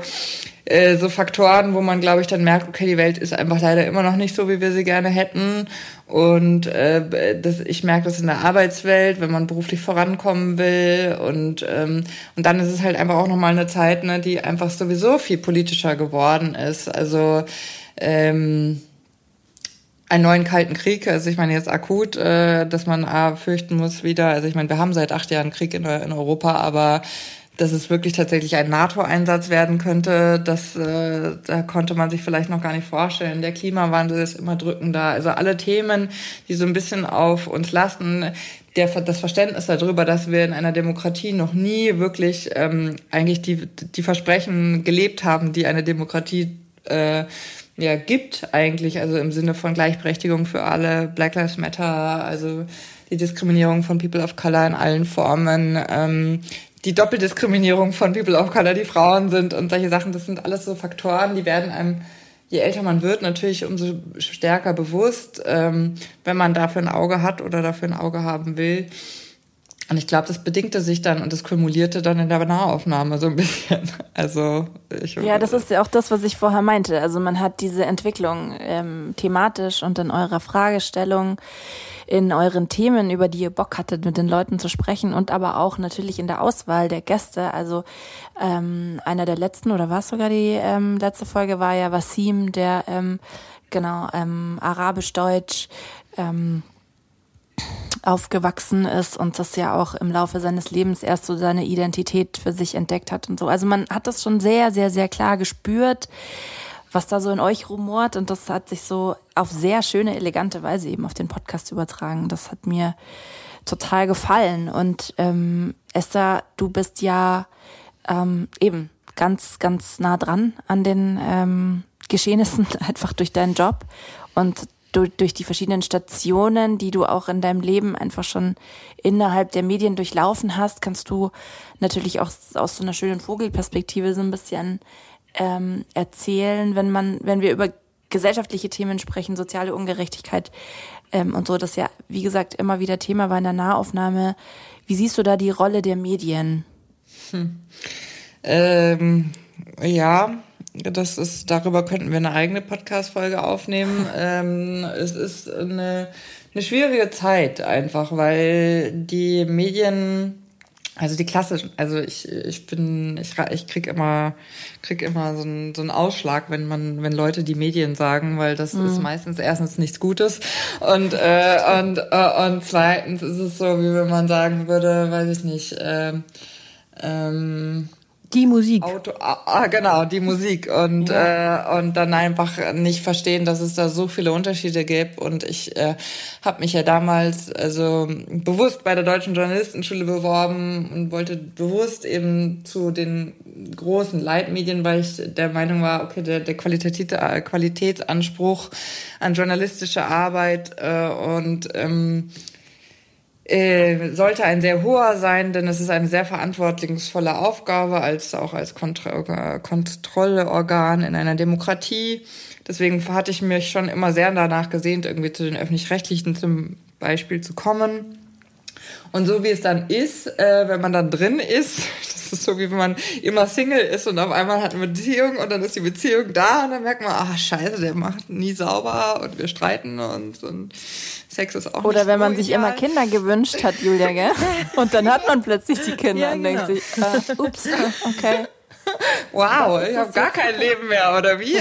äh, so Faktoren, wo man, glaube ich, dann merkt, okay, die Welt ist einfach leider immer noch nicht so, wie wir sie gerne hätten. Und äh, das, ich merke das in der Arbeitswelt, wenn man beruflich vorankommen will. Und, ähm, und dann ist es halt einfach auch nochmal eine Zeit, ne, die einfach sowieso viel politischer geworden ist. Also ähm, einen neuen kalten Krieg, also ich meine jetzt akut, äh, dass man A, fürchten muss wieder, also ich meine, wir haben seit acht Jahren Krieg in, in Europa, aber dass es wirklich tatsächlich ein NATO-Einsatz werden könnte, das äh, da konnte man sich vielleicht noch gar nicht vorstellen. Der Klimawandel ist immer drückender. Also alle Themen, die so ein bisschen auf uns lasten, der, das Verständnis darüber, dass wir in einer Demokratie noch nie wirklich ähm, eigentlich die, die Versprechen gelebt haben, die eine Demokratie äh, ja, gibt eigentlich, also im Sinne von Gleichberechtigung für alle, Black Lives Matter, also die Diskriminierung von People of Color in allen Formen, ähm, die Doppeldiskriminierung von People of Color, die Frauen sind und solche Sachen, das sind alles so Faktoren, die werden einem, je älter man wird, natürlich umso stärker bewusst, ähm, wenn man dafür ein Auge hat oder dafür ein Auge haben will. Und ich glaube, das bedingte sich dann und das kumulierte dann in der Nahaufnahme so ein bisschen. Also ich ja, das ist ja auch das, was ich vorher meinte. Also man hat diese Entwicklung ähm, thematisch und in eurer Fragestellung, in euren Themen, über die ihr Bock hattet, mit den Leuten zu sprechen und aber auch natürlich in der Auswahl der Gäste. Also ähm, einer der letzten oder war es sogar die ähm, letzte Folge war ja Wasim, der ähm, genau ähm, arabisch-deutsch ähm, aufgewachsen ist und das ja auch im Laufe seines Lebens erst so seine Identität für sich entdeckt hat und so. Also man hat das schon sehr, sehr, sehr klar gespürt, was da so in euch rumort und das hat sich so auf sehr schöne, elegante Weise eben auf den Podcast übertragen. Das hat mir total gefallen und ähm, Esther, du bist ja ähm, eben ganz, ganz nah dran an den ähm, Geschehnissen, einfach durch deinen Job und durch, durch die verschiedenen Stationen, die du auch in deinem Leben einfach schon innerhalb der Medien durchlaufen hast, kannst du natürlich auch aus so einer schönen Vogelperspektive so ein bisschen ähm, erzählen, wenn man, wenn wir über gesellschaftliche Themen sprechen, soziale Ungerechtigkeit ähm, und so, das ja, wie gesagt, immer wieder Thema war in der Nahaufnahme. Wie siehst du da die Rolle der Medien? Hm. Ähm, ja, das ist, darüber könnten wir eine eigene Podcast-Folge aufnehmen. ähm, es ist eine, eine schwierige Zeit einfach, weil die Medien, also die klassischen, also ich, ich bin, ich, ich krieg immer, krieg immer so einen, so einen Ausschlag, wenn man, wenn Leute die Medien sagen, weil das mhm. ist meistens erstens nichts Gutes und, äh, und, äh, und zweitens ist es so, wie wenn man sagen würde, weiß ich nicht, äh, ähm, die Musik. Auto, ah, ah, genau, die Musik. Und, ja. äh, und dann einfach nicht verstehen, dass es da so viele Unterschiede gibt. Und ich äh, habe mich ja damals also bewusst bei der Deutschen Journalistenschule beworben und wollte bewusst eben zu den großen Leitmedien, weil ich der Meinung war, okay, der, der Qualitative, Qualitätsanspruch an journalistische Arbeit äh, und ähm, äh, sollte ein sehr hoher sein, denn es ist eine sehr verantwortungsvolle Aufgabe, als auch als Kontra Kontrollorgan in einer Demokratie. Deswegen hatte ich mich schon immer sehr danach gesehnt, irgendwie zu den öffentlich-rechtlichen zum Beispiel zu kommen. Und so wie es dann ist, äh, wenn man dann drin ist, das ist so wie wenn man immer Single ist und auf einmal hat eine Beziehung und dann ist die Beziehung da und dann merkt man, ah scheiße, der macht nie sauber und wir streiten und, und Sex ist auch Oder wenn so man sich immer Kinder gewünscht hat, Julia, gell? Und dann hat man plötzlich die Kinder ja, und genau. denkt sich, äh, ups, okay. Wow, ich habe gar kein Leben mehr, oder wie?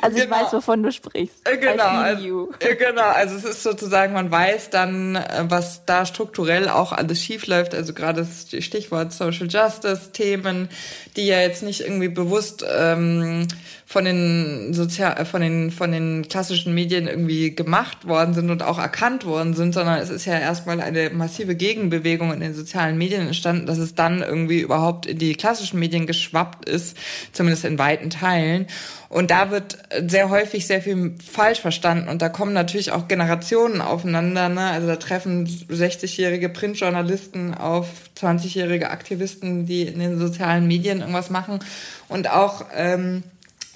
Also ich genau. weiß, wovon du sprichst. Äh, genau, also, äh, genau. Also es ist sozusagen, man weiß dann, äh, was da strukturell auch alles schief läuft. Also gerade das Stichwort Social Justice Themen, die ja jetzt nicht irgendwie bewusst ähm, von den sozial, von den von den klassischen Medien irgendwie gemacht worden sind und auch erkannt worden sind, sondern es ist ja erstmal eine massive Gegenbewegung in den sozialen Medien entstanden, dass es dann irgendwie überhaupt in die klassischen Medien geschwappt ist, zumindest in weiten Teilen. Und da wird sehr häufig sehr viel falsch verstanden. Und da kommen natürlich auch Generationen aufeinander. Ne? Also da treffen 60-jährige Printjournalisten auf 20-jährige Aktivisten, die in den sozialen Medien irgendwas machen. Und auch ähm,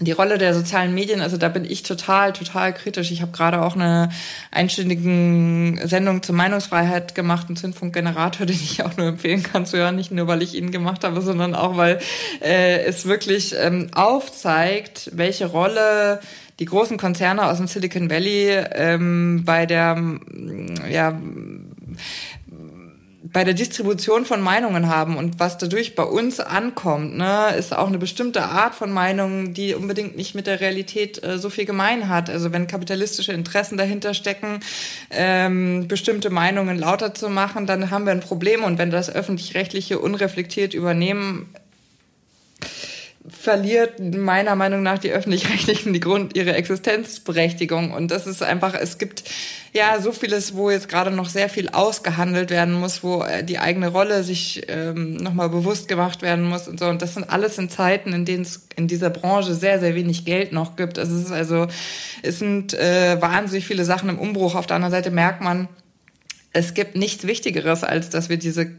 die Rolle der sozialen Medien, also da bin ich total, total kritisch. Ich habe gerade auch eine einstündige Sendung zur Meinungsfreiheit gemacht, einen Zündfunkgenerator, den ich auch nur empfehlen kann zu hören, nicht nur, weil ich ihn gemacht habe, sondern auch, weil äh, es wirklich ähm, aufzeigt, welche Rolle die großen Konzerne aus dem Silicon Valley ähm, bei der ja bei der Distribution von Meinungen haben und was dadurch bei uns ankommt, ne, ist auch eine bestimmte Art von Meinung, die unbedingt nicht mit der Realität äh, so viel gemein hat. Also wenn kapitalistische Interessen dahinter stecken, ähm, bestimmte Meinungen lauter zu machen, dann haben wir ein Problem. Und wenn das öffentlich-rechtliche unreflektiert übernehmen, verliert meiner Meinung nach die öffentlich-rechtlichen die Grund ihre Existenzberechtigung. Und das ist einfach es gibt ja so vieles wo jetzt gerade noch sehr viel ausgehandelt werden muss wo äh, die eigene Rolle sich ähm, noch mal bewusst gemacht werden muss und so. Und das sind alles in Zeiten in denen es in dieser Branche sehr sehr wenig Geld noch gibt. Also es ist also es sind äh, wahnsinnig viele Sachen im Umbruch. Auf der anderen Seite merkt man es gibt nichts Wichtigeres als dass wir diese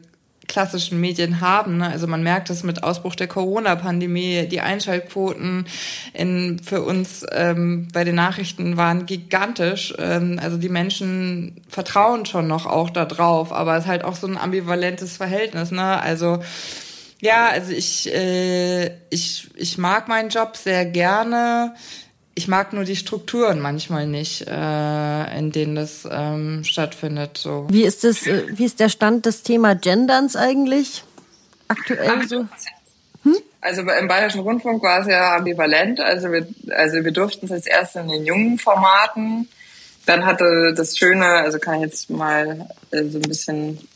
klassischen Medien haben. Ne? Also man merkt es mit Ausbruch der Corona-Pandemie, die Einschaltquoten in, für uns ähm, bei den Nachrichten waren gigantisch. Ähm, also die Menschen vertrauen schon noch auch da drauf, aber es ist halt auch so ein ambivalentes Verhältnis. Ne? Also ja, also ich, äh, ich, ich mag meinen Job sehr gerne ich mag nur die Strukturen manchmal nicht, äh, in denen das ähm, stattfindet. So. Wie ist das, äh, wie ist der Stand des Thema Genderns eigentlich aktuell so? Hm? Also im Bayerischen Rundfunk war es ja ambivalent. Also wir, also wir durften es als erstes in den jungen Formaten. Dann hatte das Schöne, also kann ich jetzt mal äh, so ein bisschen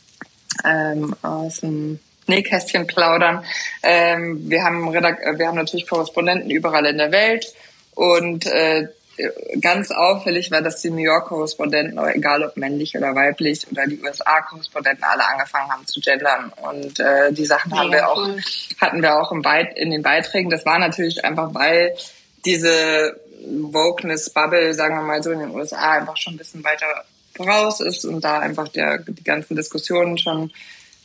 ähm, aus dem Nähkästchen plaudern. Ähm, wir, haben Redak wir haben natürlich Korrespondenten überall in der Welt und äh, ganz auffällig war, dass die New York-Korrespondenten, egal ob männlich oder weiblich, oder die USA-Korrespondenten alle angefangen haben zu gendern. Und äh, die Sachen haben wir auch, hatten wir auch im Beit in den Beiträgen. Das war natürlich einfach, weil diese Wokeness-Bubble, sagen wir mal so, in den USA einfach schon ein bisschen weiter voraus ist und da einfach der, die ganzen Diskussionen schon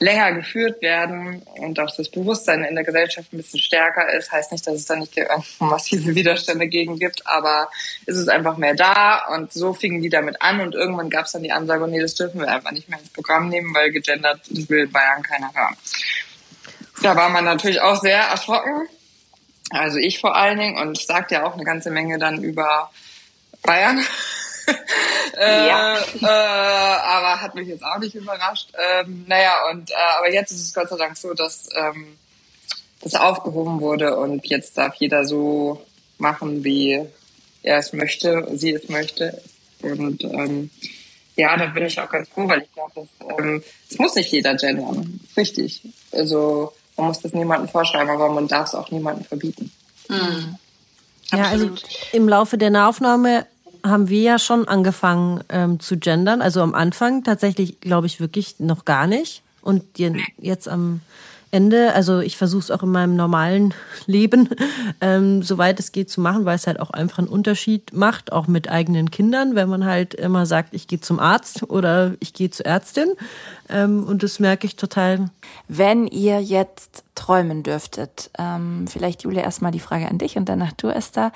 länger geführt werden und auch das Bewusstsein in der Gesellschaft ein bisschen stärker ist. Heißt nicht, dass es da nicht massive Widerstände gegen gibt, aber es ist einfach mehr da und so fingen die damit an und irgendwann gab es dann die Ansage, nee, das dürfen wir einfach nicht mehr ins Programm nehmen, weil gegendert, das will Bayern keiner hören. Da war man natürlich auch sehr erschrocken, also ich vor allen Dingen und sagt ja auch eine ganze Menge dann über Bayern. äh, ja. äh, aber hat mich jetzt auch nicht überrascht. Ähm, naja, und äh, aber jetzt ist es Gott sei Dank so, dass ähm, das aufgehoben wurde und jetzt darf jeder so machen, wie er es möchte, sie es möchte. Und ähm, ja, da bin ich auch ganz froh, weil ich glaube, ähm, es muss nicht jeder gendern. Das ist richtig. Also man muss das niemandem vorschreiben, aber man darf es auch niemandem verbieten. Mhm. Ja, also im Laufe der Nahaufnahme haben wir ja schon angefangen ähm, zu gendern. Also am Anfang tatsächlich, glaube ich, wirklich noch gar nicht. Und jetzt am Ende, also ich versuche es auch in meinem normalen Leben, ähm, soweit es geht, zu machen, weil es halt auch einfach einen Unterschied macht, auch mit eigenen Kindern, wenn man halt immer sagt, ich gehe zum Arzt oder ich gehe zur Ärztin. Ähm, und das merke ich total. Wenn ihr jetzt träumen dürftet, ähm, vielleicht Julia erstmal die Frage an dich und danach du, Esther,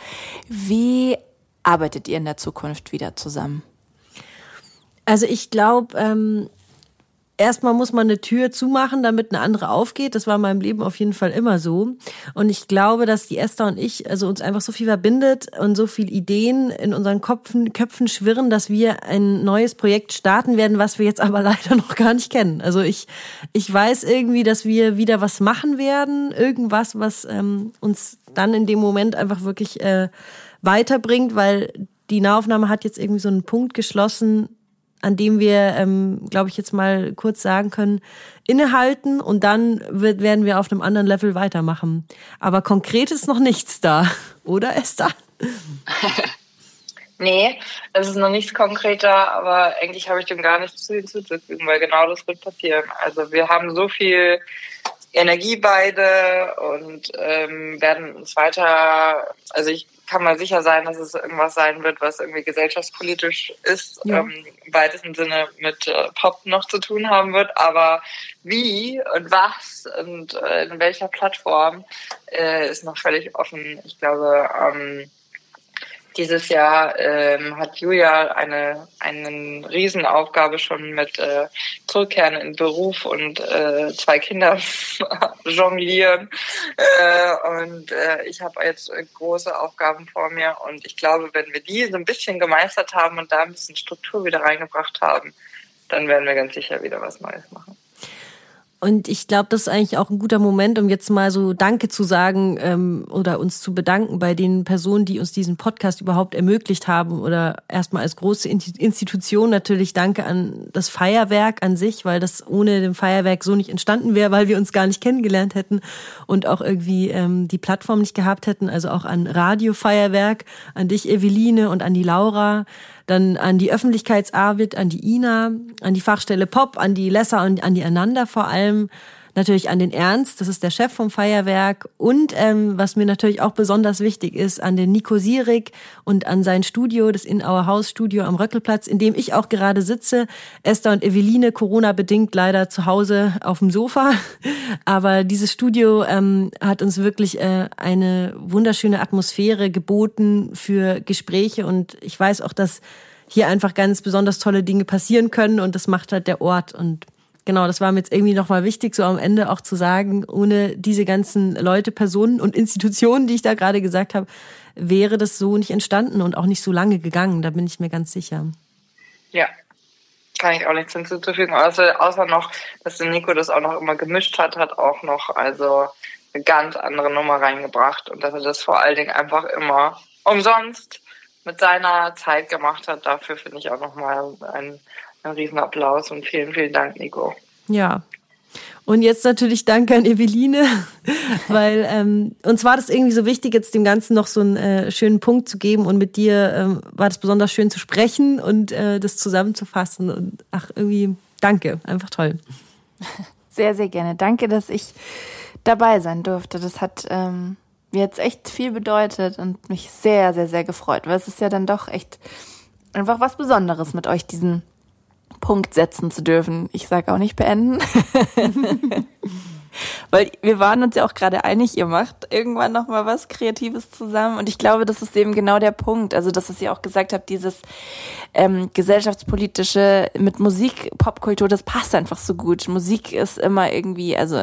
wie arbeitet ihr in der Zukunft wieder zusammen? Also ich glaube, ähm, erstmal muss man eine Tür zumachen, damit eine andere aufgeht. Das war in meinem Leben auf jeden Fall immer so. Und ich glaube, dass die Esther und ich, also uns einfach so viel verbindet und so viel Ideen in unseren Köpfen, Köpfen schwirren, dass wir ein neues Projekt starten werden, was wir jetzt aber leider noch gar nicht kennen. Also ich, ich weiß irgendwie, dass wir wieder was machen werden, irgendwas, was ähm, uns dann in dem Moment einfach wirklich äh, weiterbringt, weil die Nahaufnahme hat jetzt irgendwie so einen Punkt geschlossen, an dem wir, ähm, glaube ich, jetzt mal kurz sagen können, innehalten und dann wird, werden wir auf einem anderen Level weitermachen. Aber konkret ist noch nichts da, oder Esther? nee, es ist noch nichts konkreter, aber eigentlich habe ich dem gar nichts hinzuzufügen, weil genau das wird passieren. Also wir haben so viel Energie beide und ähm, werden uns weiter, also ich kann mal sicher sein, dass es irgendwas sein wird, was irgendwie gesellschaftspolitisch ist, ja. ähm, im weitesten Sinne mit äh, Pop noch zu tun haben wird. Aber wie und was und äh, in welcher Plattform äh, ist noch völlig offen. Ich glaube, ähm, dieses Jahr ähm, hat Julia eine eine Riesenaufgabe schon mit äh, Zurückkehren in Beruf und äh, zwei Kinder jonglieren. Äh, und äh, ich habe jetzt große Aufgaben vor mir. Und ich glaube, wenn wir die so ein bisschen gemeistert haben und da ein bisschen Struktur wieder reingebracht haben, dann werden wir ganz sicher wieder was Neues machen. Und ich glaube, das ist eigentlich auch ein guter Moment, um jetzt mal so Danke zu sagen ähm, oder uns zu bedanken bei den Personen, die uns diesen Podcast überhaupt ermöglicht haben. Oder erstmal als große Institution natürlich Danke an das Feierwerk an sich, weil das ohne dem Feierwerk so nicht entstanden wäre, weil wir uns gar nicht kennengelernt hätten und auch irgendwie ähm, die Plattform nicht gehabt hätten. Also auch an Radio Feuerwerk, an dich, Eveline, und an die Laura dann an die Öffentlichkeitsarbeit, an die Ina, an die Fachstelle Pop, an die Lesser und an die Ananda vor allem, natürlich an den Ernst, das ist der Chef vom Feuerwerk und ähm, was mir natürlich auch besonders wichtig ist, an den Nico Sierig und an sein Studio, das In Our House Studio am Röckelplatz, in dem ich auch gerade sitze. Esther und Eveline, Corona-bedingt leider zu Hause auf dem Sofa. Aber dieses Studio ähm, hat uns wirklich äh, eine wunderschöne Atmosphäre geboten für Gespräche und ich weiß auch, dass hier einfach ganz besonders tolle Dinge passieren können und das macht halt der Ort und genau, das war mir jetzt irgendwie nochmal wichtig, so am Ende auch zu sagen, ohne diese ganzen Leute, Personen und Institutionen, die ich da gerade gesagt habe, wäre das so nicht entstanden und auch nicht so lange gegangen. Da bin ich mir ganz sicher. Ja, kann ich auch nichts hinzufügen, außer, außer noch, dass der Nico das auch noch immer gemischt hat, hat auch noch also eine ganz andere Nummer reingebracht und dass er das vor allen Dingen einfach immer umsonst mit seiner Zeit gemacht hat. Dafür finde ich auch nochmal ein ein Riesenapplaus und vielen, vielen Dank, Nico. Ja. Und jetzt natürlich Danke an Eveline, weil ähm, uns war das irgendwie so wichtig, jetzt dem Ganzen noch so einen äh, schönen Punkt zu geben und mit dir ähm, war das besonders schön zu sprechen und äh, das zusammenzufassen und ach irgendwie danke, einfach toll. Sehr, sehr gerne. Danke, dass ich dabei sein durfte. Das hat ähm, mir jetzt echt viel bedeutet und mich sehr, sehr, sehr gefreut, weil es ist ja dann doch echt einfach was Besonderes mit euch diesen Punkt setzen zu dürfen. Ich sage auch nicht beenden. Weil wir waren uns ja auch gerade einig, ihr macht irgendwann noch mal was Kreatives zusammen. Und ich glaube, das ist eben genau der Punkt. Also, dass es ihr auch gesagt habt, dieses ähm, gesellschaftspolitische mit Musik, Popkultur, das passt einfach so gut. Musik ist immer irgendwie, also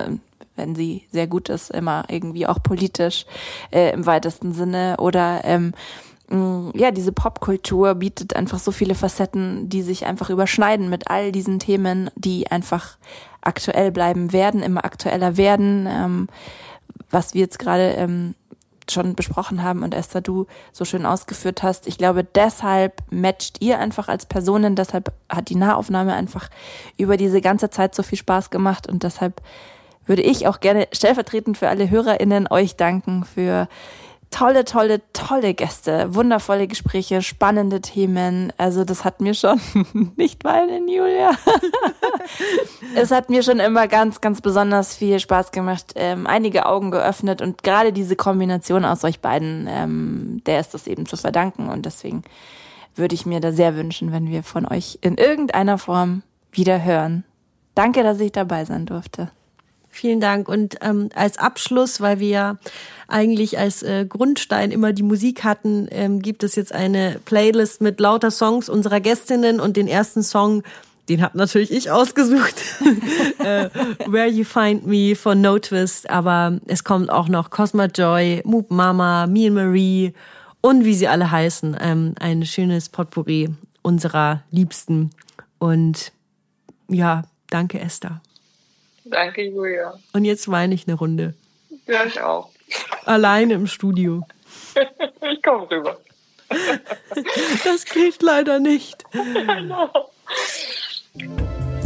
wenn sie sehr gut ist, immer irgendwie auch politisch äh, im weitesten Sinne. Oder ähm, ja, diese Popkultur bietet einfach so viele Facetten, die sich einfach überschneiden mit all diesen Themen, die einfach aktuell bleiben werden, immer aktueller werden, ähm, was wir jetzt gerade ähm, schon besprochen haben und Esther, du so schön ausgeführt hast. Ich glaube, deshalb matcht ihr einfach als Personen, deshalb hat die Nahaufnahme einfach über diese ganze Zeit so viel Spaß gemacht und deshalb würde ich auch gerne stellvertretend für alle HörerInnen euch danken für tolle, tolle, tolle Gäste, wundervolle Gespräche, spannende Themen. Also das hat mir schon, nicht weinen, Julia. es hat mir schon immer ganz, ganz besonders viel Spaß gemacht, ähm, einige Augen geöffnet und gerade diese Kombination aus euch beiden, ähm, der ist das eben zu verdanken und deswegen würde ich mir da sehr wünschen, wenn wir von euch in irgendeiner Form wieder hören. Danke, dass ich dabei sein durfte. Vielen Dank. Und ähm, als Abschluss, weil wir ja eigentlich als äh, Grundstein immer die Musik hatten, ähm, gibt es jetzt eine Playlist mit lauter Songs unserer Gästinnen und den ersten Song, den hab natürlich ich ausgesucht, äh, Where You Find Me von No Twist, aber es kommt auch noch Cosma Joy, Moop Mama, Me and Marie und wie sie alle heißen, ähm, ein schönes Potpourri unserer Liebsten. Und ja, danke Esther. Danke, Julia. Und jetzt weine ich eine Runde. Ja, ich auch. Alleine im Studio. ich komme rüber. Das geht leider nicht.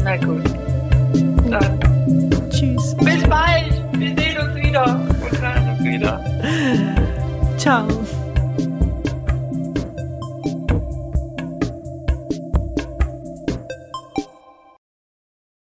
Na gut. Dann. Tschüss. Bis bald. Wir sehen uns wieder und hören uns wieder. Ciao.